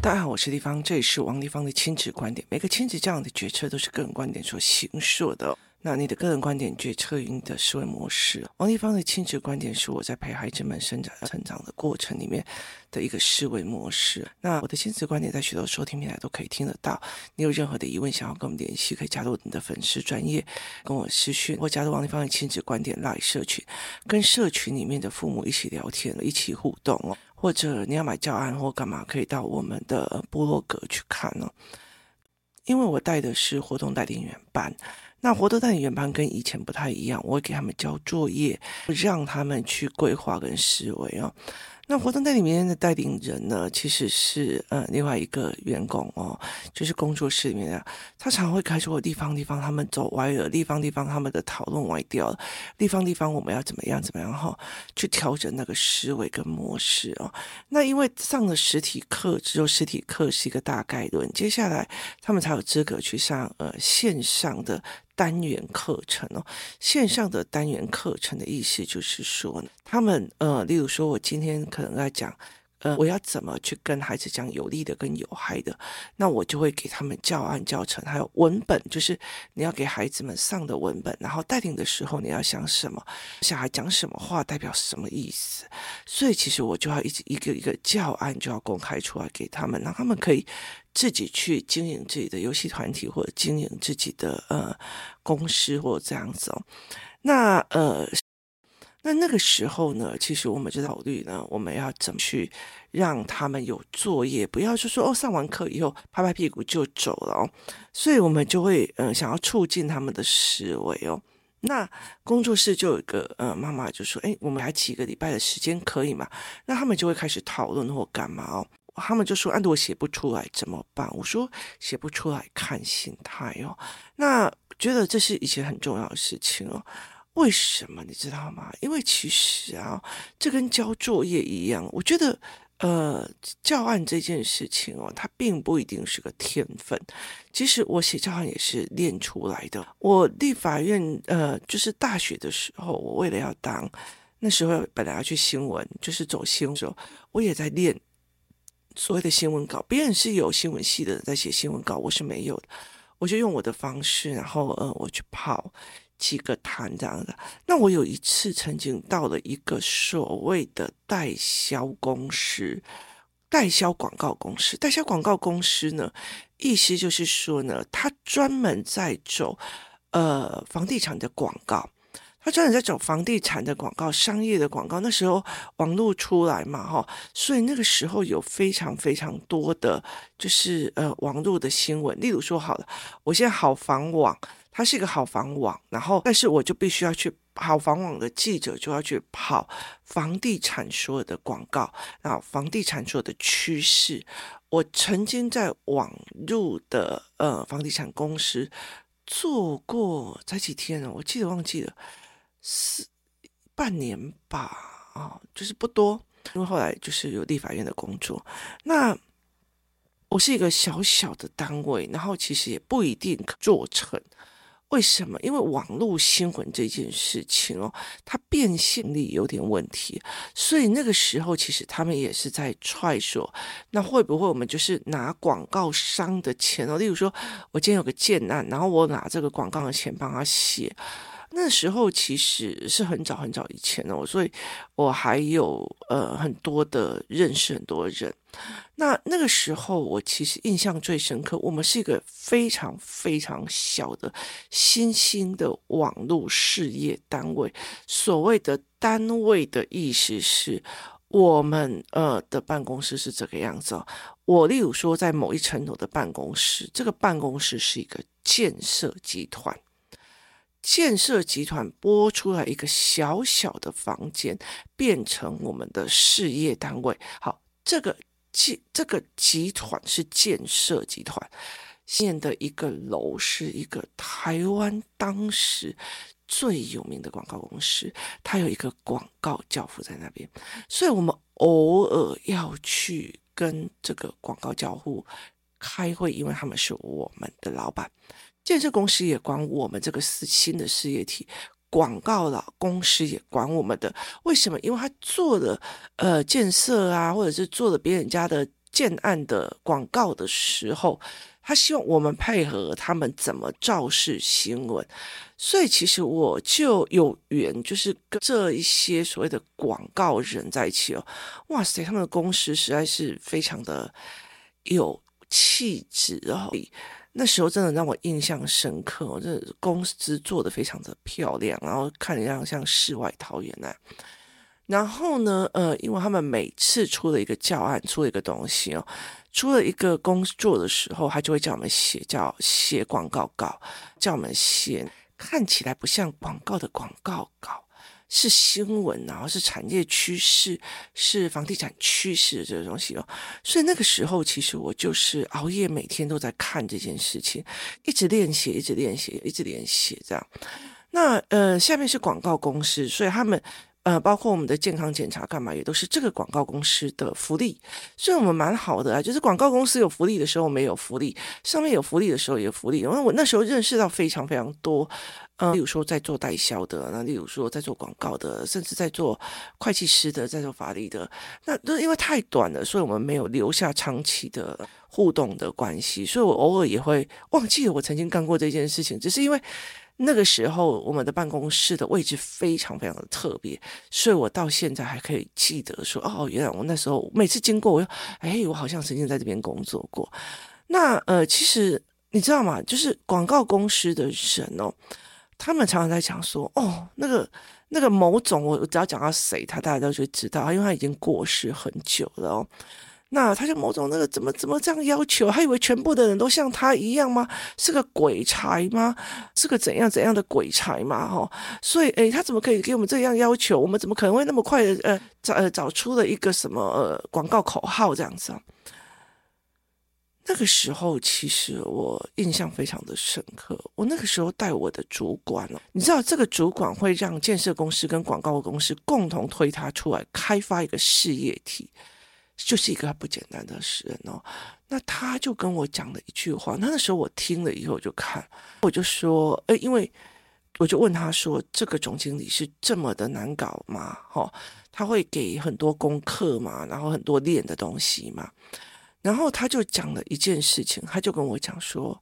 大家好，我是丽芳，这里是王丽芳的亲子观点。每个亲子这样的决策都是个人观点所形塑的。那你的个人观点决策于你的思维模式。王丽芳的亲子观点是我在陪孩子们生长成长的过程里面的一个思维模式。那我的亲子观点在许多收听平台都可以听得到。你有任何的疑问想要跟我们联系，可以加入你的粉丝专业跟我私讯，或加入王丽芳的亲子观点 LINE 社群，跟社群里面的父母一起聊天，一起互动哦。或者你要买教案或干嘛，可以到我们的部落格去看哦。因为我带的是活动代理员班。那活动代理员班跟以前不太一样，我会给他们交作业，让他们去规划跟思维哦。那活动带里面的带领人呢，其实是呃另外一个员工哦，就是工作室里面的，他常会开始我地方地方他们走歪了，地方地方他们的讨论歪掉了，地方地方我们要怎么样怎么样哈、去调整那个思维跟模式哦。那因为上了实体课之后，实体课是一个大概论，接下来他们才有资格去上呃线上的。单元课程哦，线上的单元课程的意思就是说，他们呃，例如说，我今天可能在讲。呃，我要怎么去跟孩子讲有利的跟有害的？那我就会给他们教案教程，还有文本，就是你要给孩子们上的文本。然后带领的时候，你要想什么？小孩讲什么话代表什么意思？所以其实我就要一直一个一个教案就要公开出来给他们，让他们可以自己去经营自己的游戏团体，或者经营自己的呃公司，或者这样子哦。那呃。那那个时候呢，其实我们就考虑呢，我们要怎么去让他们有作业，不要就说哦，上完课以后拍拍屁股就走了哦。所以我们就会嗯、想要促进他们的思维哦。那工作室就有一个呃妈妈就说，哎，我们还几个礼拜的时间可以吗？那他们就会开始讨论或干嘛哦。他们就说，啊，我写不出来怎么办？我说写不出来看心态哦。那觉得这是一件很重要的事情哦。为什么你知道吗？因为其实啊，这跟交作业一样。我觉得，呃，教案这件事情哦，它并不一定是个天分。其实我写教案也是练出来的。我立法院，呃，就是大学的时候，我为了要当，那时候本来要去新闻，就是走新闻的时候，我也在练所谓的新闻稿。别人是有新闻系的人在写新闻稿，我是没有的。我就用我的方式，然后呃，我去跑。几个摊这样的，那我有一次曾经到了一个所谓的代销公司，代销广告公司，代销广告公司呢，意思就是说呢，他专门在走呃房地产的广告，他专门在走房地产的广告、商业的广告。那时候网络出来嘛，哈，所以那个时候有非常非常多的，就是呃网络的新闻，例如说好了，我现在好房网。它是一个好房网，然后但是我就必须要去好房网的记者就要去跑房地产所有的广告，然后房地产所有的趋势。我曾经在网路的呃房地产公司做过才几天呢，我记得忘记了，是半年吧，啊、哦，就是不多，因为后来就是有立法院的工作，那。我是一个小小的单位，然后其实也不一定做成。为什么？因为网络新闻这件事情哦，它变现力有点问题，所以那个时候其实他们也是在揣说，那会不会我们就是拿广告商的钱哦？例如说，我今天有个建案，然后我拿这个广告的钱帮他写。那时候其实是很早很早以前哦，所以我还有呃很多的认识很多人。那那个时候我其实印象最深刻，我们是一个非常非常小的新兴的网络事业单位。所谓的单位的意思是我们呃的办公室是这个样子哦。我例如说在某一层楼的办公室，这个办公室是一个建设集团。建设集团拨出来一个小小的房间，变成我们的事业单位。好，这个集这个集团是建设集团，现的一个楼是一个台湾当时最有名的广告公司，它有一个广告教父在那边，所以我们偶尔要去跟这个广告教父开会，因为他们是我们的老板。建设公司也管我们这个是新的事业体广告的公司也管我们的。为什么？因为他做的呃建设啊，或者是做的别人家的建案的广告的时候。他希望我们配合他们怎么造势新闻，所以其实我就有缘，就是跟这一些所谓的广告人在一起哦。哇塞，他们的公司实在是非常的有气质哦。那时候真的让我印象深刻哦，这公司做的非常的漂亮，然后看着像像世外桃源啊。然后呢，呃，因为他们每次出了一个教案，出了一个东西哦。出了一个工作的时候，他就会叫我们写，叫写广告稿，叫我们写看起来不像广告的广告稿，是新闻，然后是产业趋势，是房地产趋势这个东西哦。所以那个时候，其实我就是熬夜，每天都在看这件事情，一直练习，一直练习，一直练习这样。那呃，下面是广告公司，所以他们。呃，包括我们的健康检查干嘛，也都是这个广告公司的福利，所以我们蛮好的啊。就是广告公司有福利的时候，没有福利；上面有福利的时候，也有福利。因为我那时候认识到非常非常多，呃，例如说在做代销的，那例如说在做广告的，甚至在做会计师的，在做法律的，那都因为太短了，所以我们没有留下长期的互动的关系。所以我偶尔也会忘记了我曾经干过这件事情，只是因为。那个时候，我们的办公室的位置非常非常的特别，所以我到现在还可以记得说，哦，原来我那时候每次经过，我又，哎，我好像曾经在这边工作过。那呃，其实你知道吗？就是广告公司的人哦，他们常常在讲说，哦，那个那个某总，我只要讲到谁，他大家都会知道，因为他已经过世很久了哦。那他就某种那个怎么怎么这样要求？还以为全部的人都像他一样吗？是个鬼才吗？是个怎样怎样的鬼才吗？哈，所以诶，他怎么可以给我们这样要求？我们怎么可能会那么快的呃找呃找出了一个什么广告口号这样子啊？那个时候其实我印象非常的深刻。我那个时候带我的主管哦，你知道这个主管会让建设公司跟广告公司共同推他出来开发一个事业体。就是一个不简单的诗人哦，那他就跟我讲了一句话，那那时候我听了以后就看，我就说，哎，因为我就问他说，这个总经理是这么的难搞吗？哈，他会给很多功课嘛，然后很多练的东西嘛，然后他就讲了一件事情，他就跟我讲说。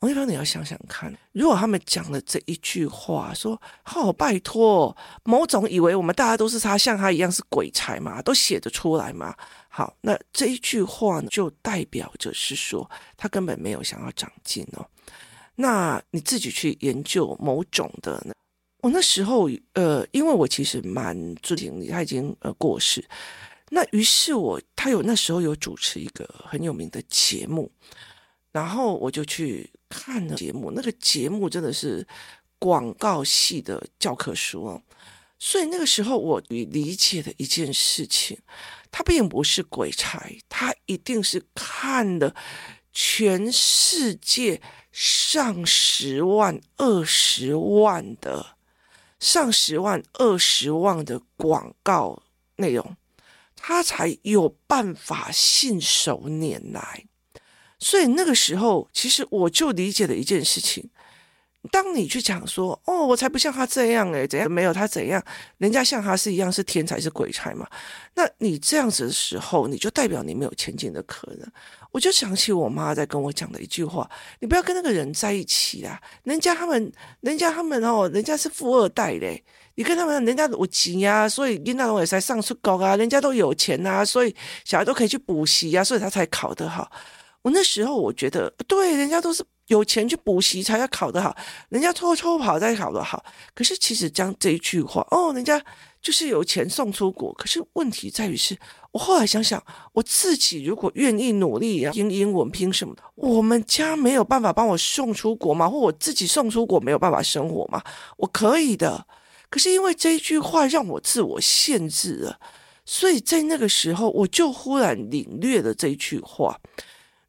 王一芳，你要想想看，如果他们讲了这一句话，说“好拜托”，某种以为我们大家都是他，像他一样是鬼才嘛，都写得出来嘛。好，那这一句话呢，就代表着是说他根本没有想要长进哦。那你自己去研究某种的呢，我那时候呃，因为我其实蛮尊敬你，他已经呃过世，那于是我他有那时候有主持一个很有名的节目。然后我就去看了节目，那个节目真的是广告系的教科书哦。所以那个时候我理解的一件事情，他并不是鬼才，他一定是看了全世界上十万、二十万的上十万、二十万的广告内容，他才有办法信手拈来。所以那个时候，其实我就理解了一件事情：当你去讲说，哦，我才不像他这样诶，怎样没有他怎样，人家像他是一样是天才是鬼才嘛？那你这样子的时候，你就代表你没有前进的可能。我就想起我妈在跟我讲的一句话：你不要跟那个人在一起啦，人家他们，人家他们哦，人家是富二代嘞，你跟他们，人家有钱呀，所以你那种也才上出高啊，人家都有钱啊，所以小孩都可以去补习呀，所以他才考得好。我那时候我觉得，对，人家都是有钱去补习才要考得好，人家偷偷跑才考得好。可是其实将这一句话，哦，人家就是有钱送出国。可是问题在于是，我后来想想，我自己如果愿意努力啊，拼英文拼什么的，我们家没有办法帮我送出国吗？或我自己送出国没有办法生活吗？我可以的。可是因为这一句话让我自我限制了，所以在那个时候，我就忽然领略了这一句话。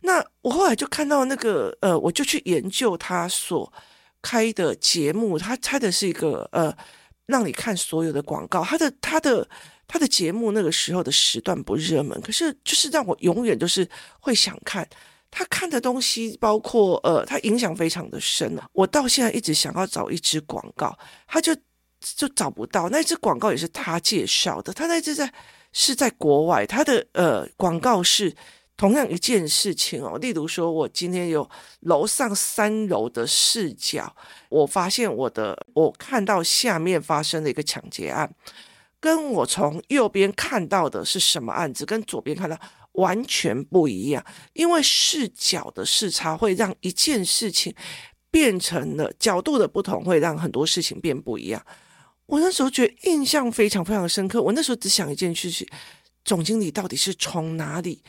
那我后来就看到那个呃，我就去研究他所开的节目，他开的是一个呃，让你看所有的广告。他的他的他的节目那个时候的时段不热门，可是就是让我永远都是会想看他看的东西，包括呃，他影响非常的深。我到现在一直想要找一支广告，他就就找不到。那支广告也是他介绍的，他那支在是在国外，他的呃广告是同样一件事情哦。例如说，我今天有楼上三楼的视角，我发现我的我看到下面发生了一个抢劫案，跟我从右边看到的是什么案子，跟左边看到。完全不一样，因为视角的视差会让一件事情变成了角度的不同，会让很多事情变不一样。我那时候觉得印象非常非常深刻。我那时候只想一件事情：总经理到底是从哪里？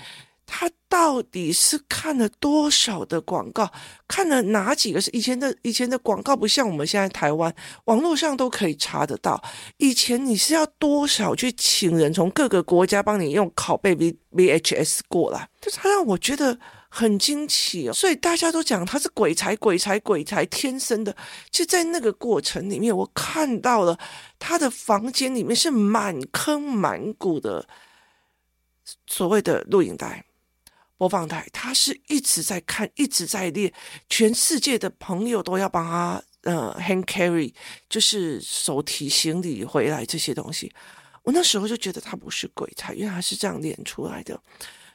他到底是看了多少的广告？看了哪几个是以前的？以前的广告不像我们现在台湾网络上都可以查得到。以前你是要多少去请人从各个国家帮你用拷贝 V VHS 过来？就是他让我觉得很惊奇哦。所以大家都讲他是鬼才，鬼才，鬼才天生的。就在那个过程里面，我看到了他的房间里面是满坑满谷的所谓的录影带。播放台，他是一直在看，一直在练，全世界的朋友都要帮他呃 hand carry，就是手提行李回来这些东西。我那时候就觉得他不是鬼才，因为他是这样练出来的，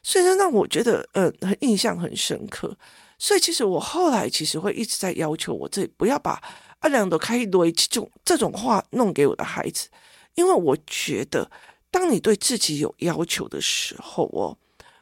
所以说让我觉得呃很印象很深刻。所以其实我后来其实会一直在要求我自己不要把阿良都开一堆这种这种话弄给我的孩子，因为我觉得当你对自己有要求的时候哦。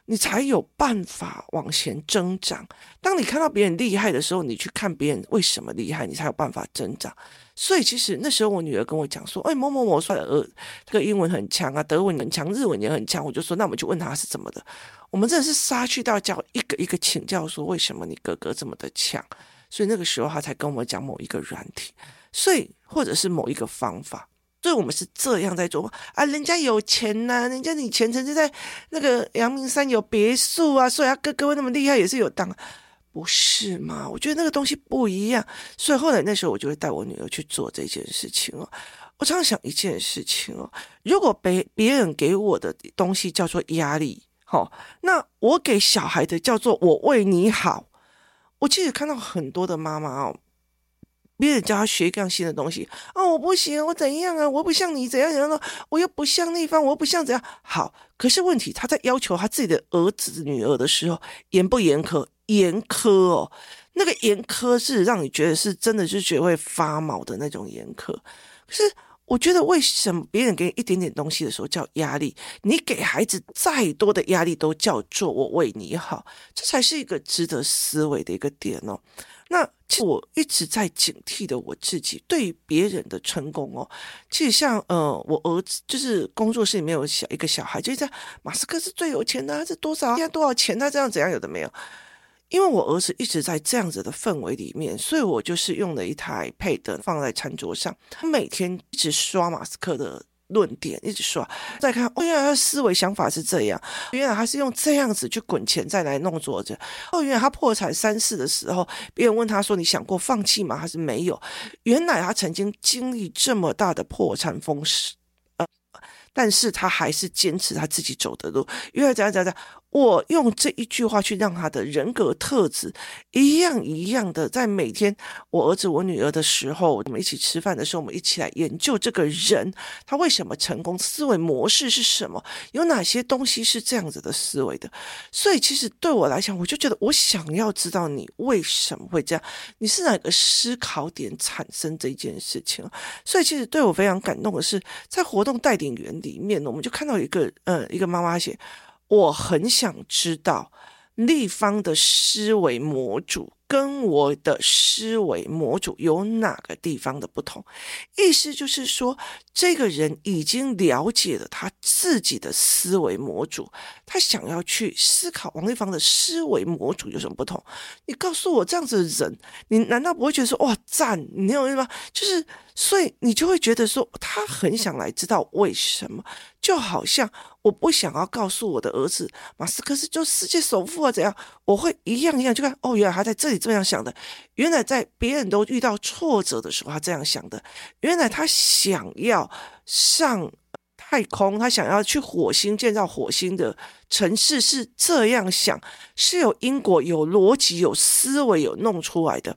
你才有办法往前增长。当你看到别人厉害的时候，你去看别人为什么厉害，你才有办法增长。所以，其实那时候我女儿跟我讲说：“哎，某某某说的，这个英文很强啊，德文很强，日文也很强。”我就说：“那我们就问他是怎么的。”我们真的是杀去到教一个一个请教，说为什么你哥哥这么的强。所以那个时候他才跟我们讲某一个软体，所以或者是某一个方法。所以我们是这样在做啊，人家有钱呐、人家你前程就在那个阳明山有别墅啊，所以他哥哥会那么厉害，也是有当，不是吗？我觉得那个东西不一样，所以后来那时候我就会带我女儿去做这件事情哦。我常常想一件事情哦，如果别别人给我的东西叫做压力，好，那我给小孩的叫做我为你好。我其实看到很多的妈妈哦。别人教他学一样新的东西哦，我不行，我怎样啊？我不像你怎样怎样的，我又不像那方，我不像怎样好。可是问题，他在要求他自己的儿子女儿的时候，严不严苛？严苛哦，那个严苛是让你觉得是真的，是觉得会发毛的那种严苛。可是我觉得，为什么别人给你一点点东西的时候叫压力？你给孩子再多的压力都叫做我为你好，这才是一个值得思维的一个点哦。那其实我一直在警惕的我自己，对别人的成功哦，其实像呃，我儿子就是工作室里面有小一个小孩，就是在马斯克是最有钱的，他是多少现在多少钱？他这样怎样有的没有？因为我儿子一直在这样子的氛围里面，所以我就是用了一台 Pad 放在餐桌上，他每天一直刷马斯克的。论点一直说，再看哦，原来他思维想法是这样，原来他是用这样子去滚钱再来弄作者。哦，原来他破产三次的时候，别人问他说：“你想过放弃吗？”还是没有？原来他曾经经历这么大的破产风势，呃，但是他还是坚持他自己走的路。原来怎样怎样怎样。我用这一句话去让他的人格特质一样一样的，在每天我儿子我女儿的时候，我们一起吃饭的时候，我们一起来研究这个人他为什么成功，思维模式是什么，有哪些东西是这样子的思维的。所以其实对我来讲，我就觉得我想要知道你为什么会这样，你是哪个思考点产生这件事情。所以其实对我非常感动的是，在活动带领员里面，我们就看到一个呃一个妈妈写。我很想知道立方的思维模组跟我的思维模组有哪个地方的不同？意思就是说，这个人已经了解了他自己的思维模组，他想要去思考王立方的思维模组有什么不同？你告诉我这样子的人，你难道不会觉得说哇赞？你有意吗？就是。所以你就会觉得说，他很想来知道为什么，就好像我不想要告诉我的儿子马斯克是就世界首富啊怎样，我会一样一样就看哦，原来他在这里这样想的，原来在别人都遇到挫折的时候他这样想的，原来他想要上。太空，他想要去火星建造火星的城市是这样想，是有因果、有逻辑、有思维、有弄出来的，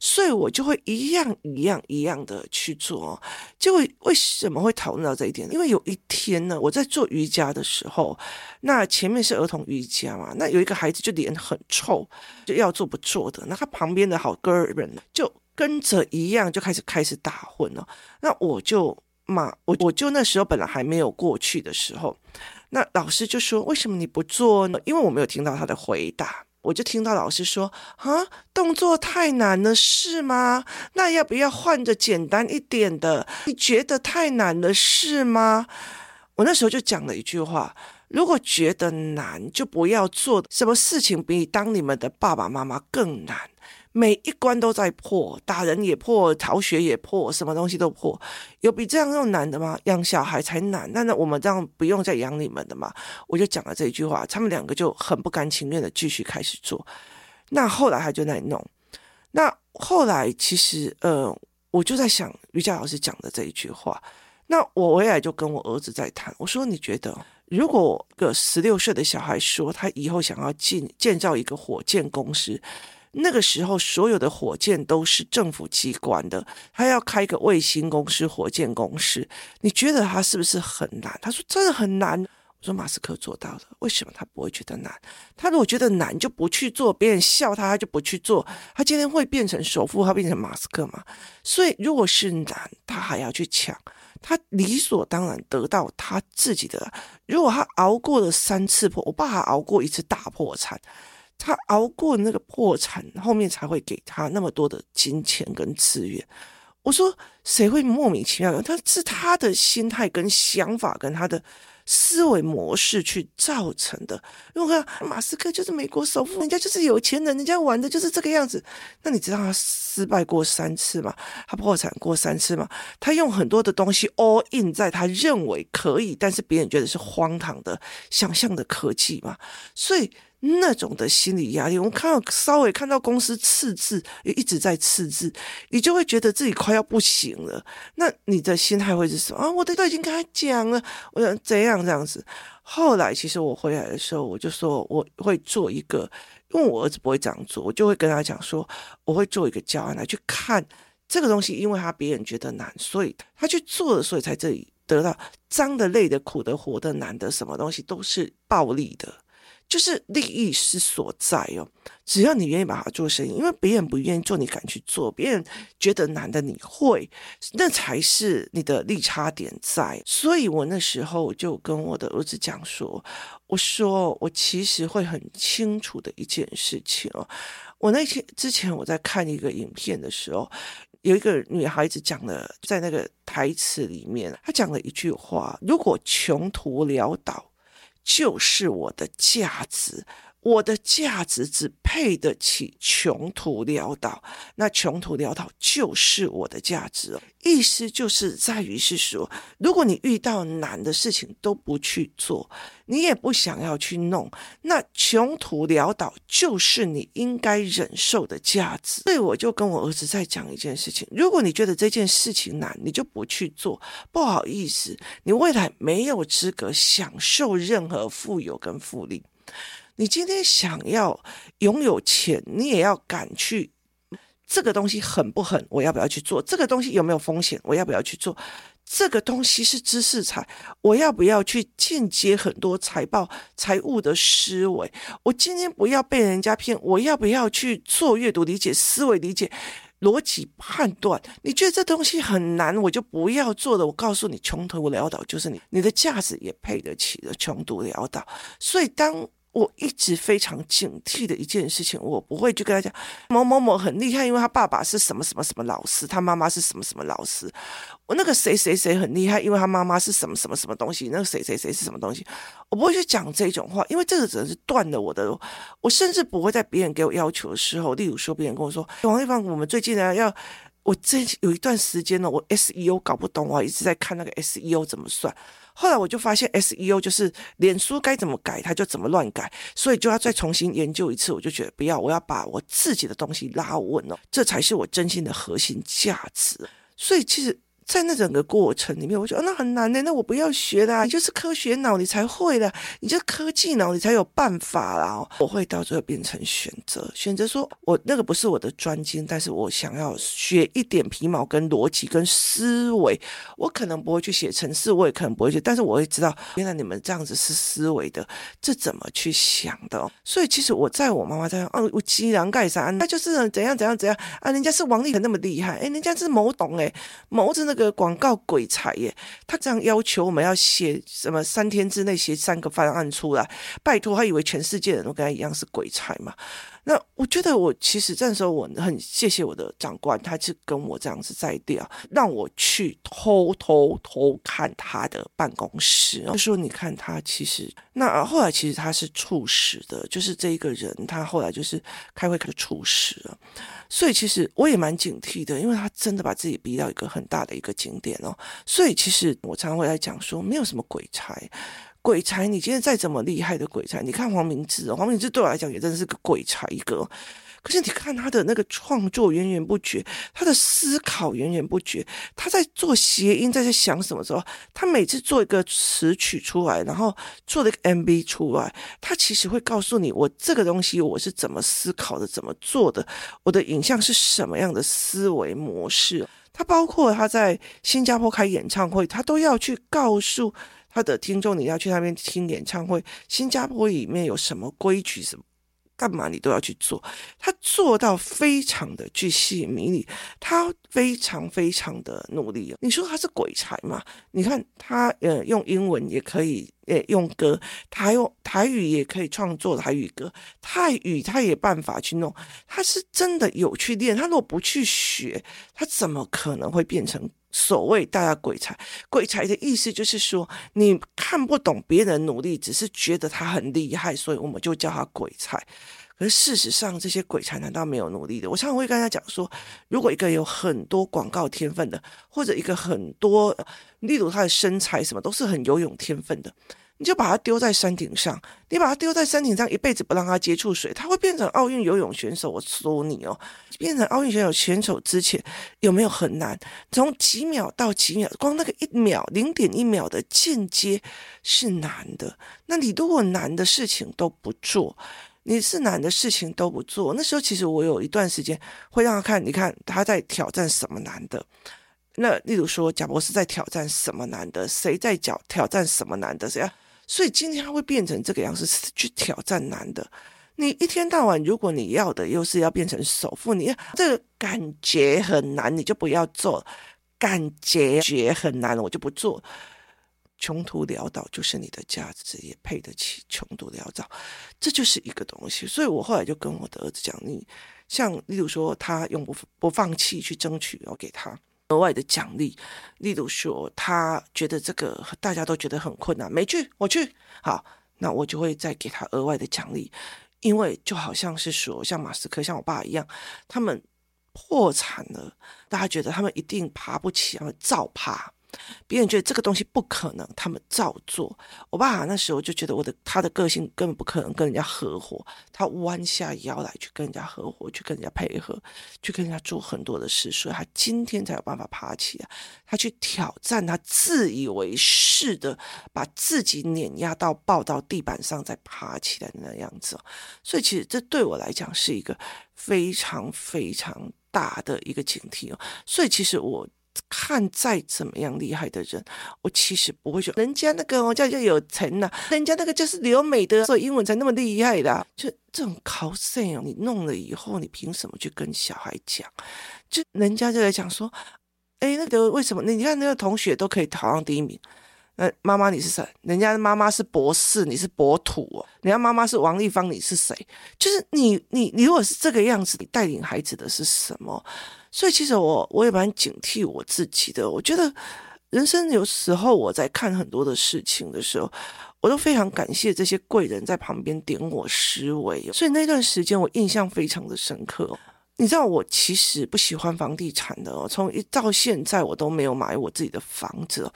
所以我就会一样一样一样的去做。结果为什么会讨论到这一点？因为有一天呢，我在做瑜伽的时候，那前面是儿童瑜伽嘛，那有一个孩子就脸很臭，就要做不做的，那他旁边的好哥们就跟着一样就开始开始打混了，那我就。嘛，我我就那时候本来还没有过去的时候，那老师就说：“为什么你不做呢？”因为我没有听到他的回答，我就听到老师说：“啊，动作太难了，是吗？那要不要换着简单一点的？你觉得太难了，是吗？”我那时候就讲了一句话：“如果觉得难，就不要做。什么事情比当你们的爸爸妈妈更难？”每一关都在破，打人也破，逃学也破，什么东西都破。有比这样更难的吗？养小孩才难，那那我们这样不用再养你们的嘛？我就讲了这一句话，他们两个就很不甘情愿的继续开始做。那后来他就在弄。那后来其实呃，我就在想瑜伽老师讲的这一句话。那我回来就跟我儿子在谈，我说你觉得，如果个十六岁的小孩说他以后想要进建造一个火箭公司？那个时候，所有的火箭都是政府机关的，他要开一个卫星公司、火箭公司，你觉得他是不是很难？他说真的很难。我说马斯克做到了，为什么他不会觉得难？他如果觉得难，就不去做，别人笑他，他就不去做。他今天会变成首富，他变成马斯克嘛？所以，如果是难，他还要去抢，他理所当然得到他自己的。如果他熬过了三次破，我爸还熬过一次大破产。他熬过那个破产，后面才会给他那么多的金钱跟资源。我说，谁会莫名其妙？他是他的心态跟想法跟他的思维模式去造成的。如果马斯克就是美国首富，人家就是有钱人，人家玩的就是这个样子。那你知道他失败过三次吗？他破产过三次吗？他用很多的东西 all in 在他认为可以，但是别人觉得是荒唐的想象的科技嘛？所以。那种的心理压力，我看到稍微看到公司赤字，也一直在赤字，你就会觉得自己快要不行了。那你的心态会是什么啊？我都已经跟他讲了，我想怎样这样子。后来其实我回来的时候，我就说我会做一个，因为我儿子不会这样做，我就会跟他讲说，我会做一个教案来去看这个东西，因为他别人觉得难，所以他去做了，所以才这里得到脏的、累的、苦的、活的、难的，什么东西都是暴利的。就是利益是所在哦，只要你愿意把它做生意，因为别人不愿意做，你敢去做；别人觉得难的，你会，那才是你的利差点在。所以我那时候就跟我的儿子讲说：“我说我其实会很清楚的一件事情哦。我那天之前我在看一个影片的时候，有一个女孩子讲了，在那个台词里面，她讲了一句话：如果穷途潦倒。”就是我的价值，我的价值只配得起穷途潦倒。那穷途潦倒就是我的价值，意思就是在于是说，如果你遇到难的事情都不去做。你也不想要去弄，那穷途潦倒就是你应该忍受的价值。所以我就跟我儿子在讲一件事情：如果你觉得这件事情难，你就不去做。不好意思，你未来没有资格享受任何富有跟福利。你今天想要拥有钱，你也要敢去。这个东西狠不狠？我要不要去做？这个东西有没有风险？我要不要去做？这个东西是知识财，我要不要去间接很多财报、财务的思维？我今天不要被人家骗，我要不要去做阅读理解、思维理解、逻辑判断？你觉得这东西很难，我就不要做了。我告诉你，穷途潦倒就是你，你的价值也配得起的穷途潦倒。所以当。我一直非常警惕的一件事情，我不会去跟他讲某某某很厉害，因为他爸爸是什么什么什么老师，他妈妈是什么什么老师。我那个谁谁谁很厉害，因为他妈妈是什么什么什么东西。那个谁谁谁是什么东西，我不会去讲这种话，因为这个只能是断了我的。我甚至不会在别人给我要求的时候，例如说别人跟我说王丽芳，我们最近呢要，我这有一段时间呢，我 SEO 搞不懂，我一直在看那个 SEO 怎么算。后来我就发现，SEO 就是脸书该怎么改，它就怎么乱改，所以就要再重新研究一次。我就觉得不要，我要把我自己的东西拉稳了，这才是我真心的核心价值。所以其实在那整个过程里面，我觉得那很难的，那我不要学啦，你就是科学脑，你才会的，你就是科技脑，你才有办法啦。我会到最后变成选择，选择说我那个不是我的专精，但是我想要学一点皮毛跟逻辑跟思维，我可能不会去写程式，我也可能不会去，但是我会知道原来你们这样子是思维的，这怎么去想的？所以其实我在我妈妈在哦，我鸡然盖啥，那就是怎样怎样怎样啊，人家是王力宏那么厉害，哎，人家是某董哎，某子那个个广告鬼才耶，他这样要求我们要写什么三天之内写三个方案出来，拜托，他以为全世界人都跟他一样是鬼才嘛？那我觉得我其实这时候我很谢谢我的长官，他是跟我这样子在调，让我去偷偷偷看他的办公室，就说你看他其实那后来其实他是猝死的，就是这一个人他后来就是开会可猝死了，所以其实我也蛮警惕的，因为他真的把自己逼到一个很大的一个景点哦，所以其实我常常会来讲说，没有什么鬼才。鬼才，你今天再怎么厉害的鬼才，你看黄明志哦，黄明志对我来讲也真的是个鬼才一个。可是你看他的那个创作源源不绝，他的思考源源不绝，他在做谐音，在在想什么时候，他每次做一个词曲出来，然后做了一个 MV 出来，他其实会告诉你，我这个东西我是怎么思考的，怎么做的，我的影像是什么样的思维模式。他包括他在新加坡开演唱会，他都要去告诉。他的听众，你要去那边听演唱会，新加坡里面有什么规矩，什么干嘛你都要去做。他做到非常的巨细靡遗，他非常非常的努力。你说他是鬼才吗？你看他呃用英文也可以，呃用歌，台用台语也可以创作台语歌，泰语他也办法去弄。他是真的有去练，他如果不去学，他怎么可能会变成？所谓大家鬼才，鬼才的意思就是说，你看不懂别人努力，只是觉得他很厉害，所以我们就叫他鬼才。可是事实上，这些鬼才难道没有努力的？我常常会跟他讲说，如果一个有很多广告天分的，或者一个很多，例如他的身材什么都是很游泳天分的。你就把它丢在山顶上，你把它丢在山顶上，一辈子不让它接触水，它会变成奥运游泳选手。我说你哦，变成奥运选手选手之前有没有很难？从几秒到几秒，光那个一秒零点一秒的进阶是难的。那你如果难的事情都不做，你是难的事情都不做，那时候其实我有一段时间会让他看，你看他在挑战什么难的。那例如说，贾博士在挑战什么难的？谁在挑挑战什么难的？谁啊？所以今天他会变成这个样子，去挑战难的。你一天到晚，如果你要的又是要变成首富，你这个感觉很难，你就不要做。感觉觉很难，我就不做。穷途潦倒就是你的价值，也配得起穷途潦倒，这就是一个东西。所以我后来就跟我的儿子讲，你像例如说，他永不不放弃去争取，我给他。额外的奖励，例如说，他觉得这个大家都觉得很困难，没去，我去，好，那我就会再给他额外的奖励，因为就好像是说，像马斯克，像我爸一样，他们破产了，大家觉得他们一定爬不起，他们照爬。别人觉得这个东西不可能，他们照做。我爸那时候就觉得我的他的个性根本不可能跟人家合伙，他弯下腰来去跟人家合伙，去跟人家配合，去跟人家做很多的事，所以他今天才有办法爬起来。他去挑战，他自以为是的把自己碾压到抱到地板上再爬起来的那样子。所以其实这对我来讲是一个非常非常大的一个警惕哦。所以其实我。看再怎么样厉害的人，我其实不会说人家那个我叫叫有钱呐、啊，人家那个就是留美的，所以英文才那么厉害的、就这种考试哦，你弄了以后，你凭什么去跟小孩讲？就人家就在讲说，哎，那个为什么？你看那个同学都可以考上第一名。那妈妈你是谁？人家妈妈是博士，你是博土哦。人家妈妈是王丽芳，你是谁？就是你你你如果是这个样子，你带领孩子的是什么？所以其实我我也蛮警惕我自己的。我觉得人生有时候我在看很多的事情的时候，我都非常感谢这些贵人在旁边点我思维。所以那段时间我印象非常的深刻。你知道我其实不喜欢房地产的哦，从一到现在我都没有买我自己的房子。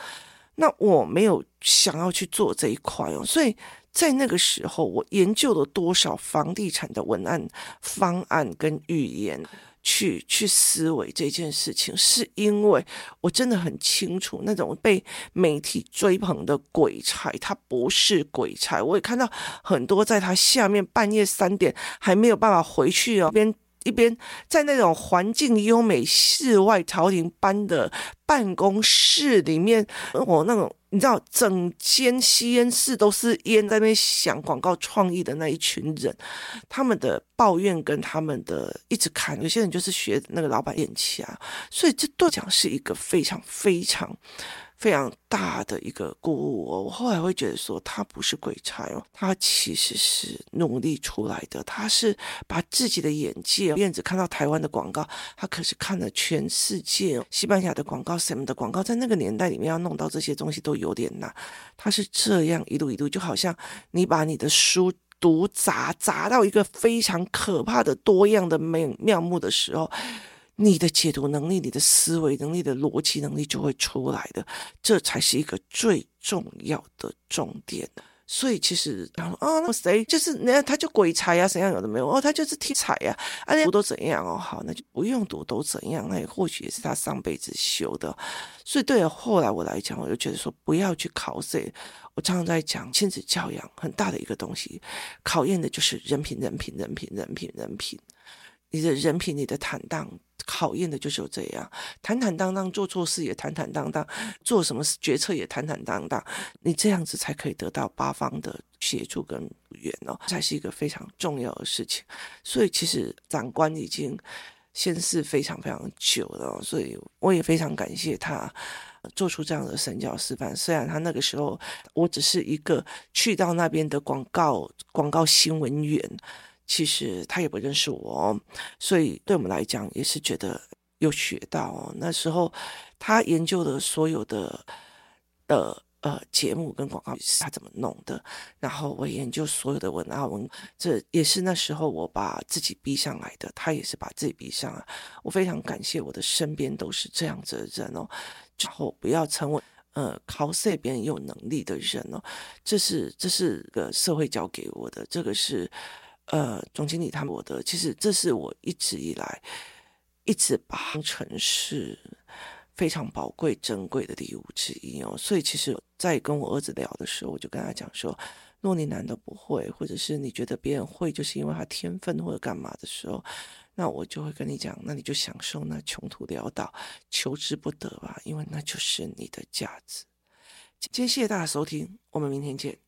那我没有想要去做这一块哦，所以在那个时候，我研究了多少房地产的文案方案跟预言，去去思维这件事情，是因为我真的很清楚，那种被媒体追捧的鬼才，他不是鬼才。我也看到很多在他下面半夜三点还没有办法回去哦，边。一边在那种环境优美、世外桃源般的办公室里面，我那种你知道，整间吸烟室都是烟，在那边想广告创意的那一群人，他们的抱怨跟他们的一直看，有些人就是学那个老板演戏啊，所以这对讲是一个非常非常。非常大的一个鼓舞哦，我后来会觉得说，他不是鬼才哦，他其实是努力出来的，他是把自己的眼界，燕子看到台湾的广告，他可是看了全世界，西班牙的广告，什么的广告，在那个年代里面要弄到这些东西都有点难，他是这样一路一路，就好像你把你的书读砸砸到一个非常可怕的多样的面面目的时候。你的解读能力、你的思维能力的逻辑能力就会出来的，这才是一个最重要的重点。所以其实，然后啊，那谁就是那他就鬼才呀、啊，怎样有的没有哦，他就是天才呀、啊，啊，读都怎样哦，好，那就不用读都怎样，那也或许也是他上辈子修的。所以对后来我来讲，我就觉得说不要去考谁。我常常在讲亲子教养很大的一个东西，考验的就是人品、人品、人品、人品、人品。你的人品，你的坦荡。考验的就是这样，坦坦荡荡做错事也坦坦荡荡，做什么决策也坦坦荡荡，你这样子才可以得到八方的协助跟援哦，才是一个非常重要的事情。所以其实长官已经先是非常非常久了，所以我也非常感谢他做出这样的身教示范。虽然他那个时候我只是一个去到那边的广告广告新闻员。其实他也不认识我，所以对我们来讲也是觉得有学到。那时候他研究的所有的的呃节目跟广告是他怎么弄的，然后我研究所有的文案文，这也是那时候我把自己逼上来的。他也是把自己逼上来。我非常感谢我的身边都是这样子的人哦，然后不要成为呃靠这边有能力的人哦。这是这是个社会教给我的，这个是。呃，总经理他们我的，其实这是我一直以来一直把当成是非常宝贵、珍贵的礼物之一哦。所以，其实，在跟我儿子聊的时候，我就跟他讲说：若你难道不会，或者是你觉得别人会，就是因为他天分或者干嘛的时候，那我就会跟你讲，那你就享受那穷途潦倒、求之不得吧，因为那就是你的价值。今天谢谢大家收听，我们明天见。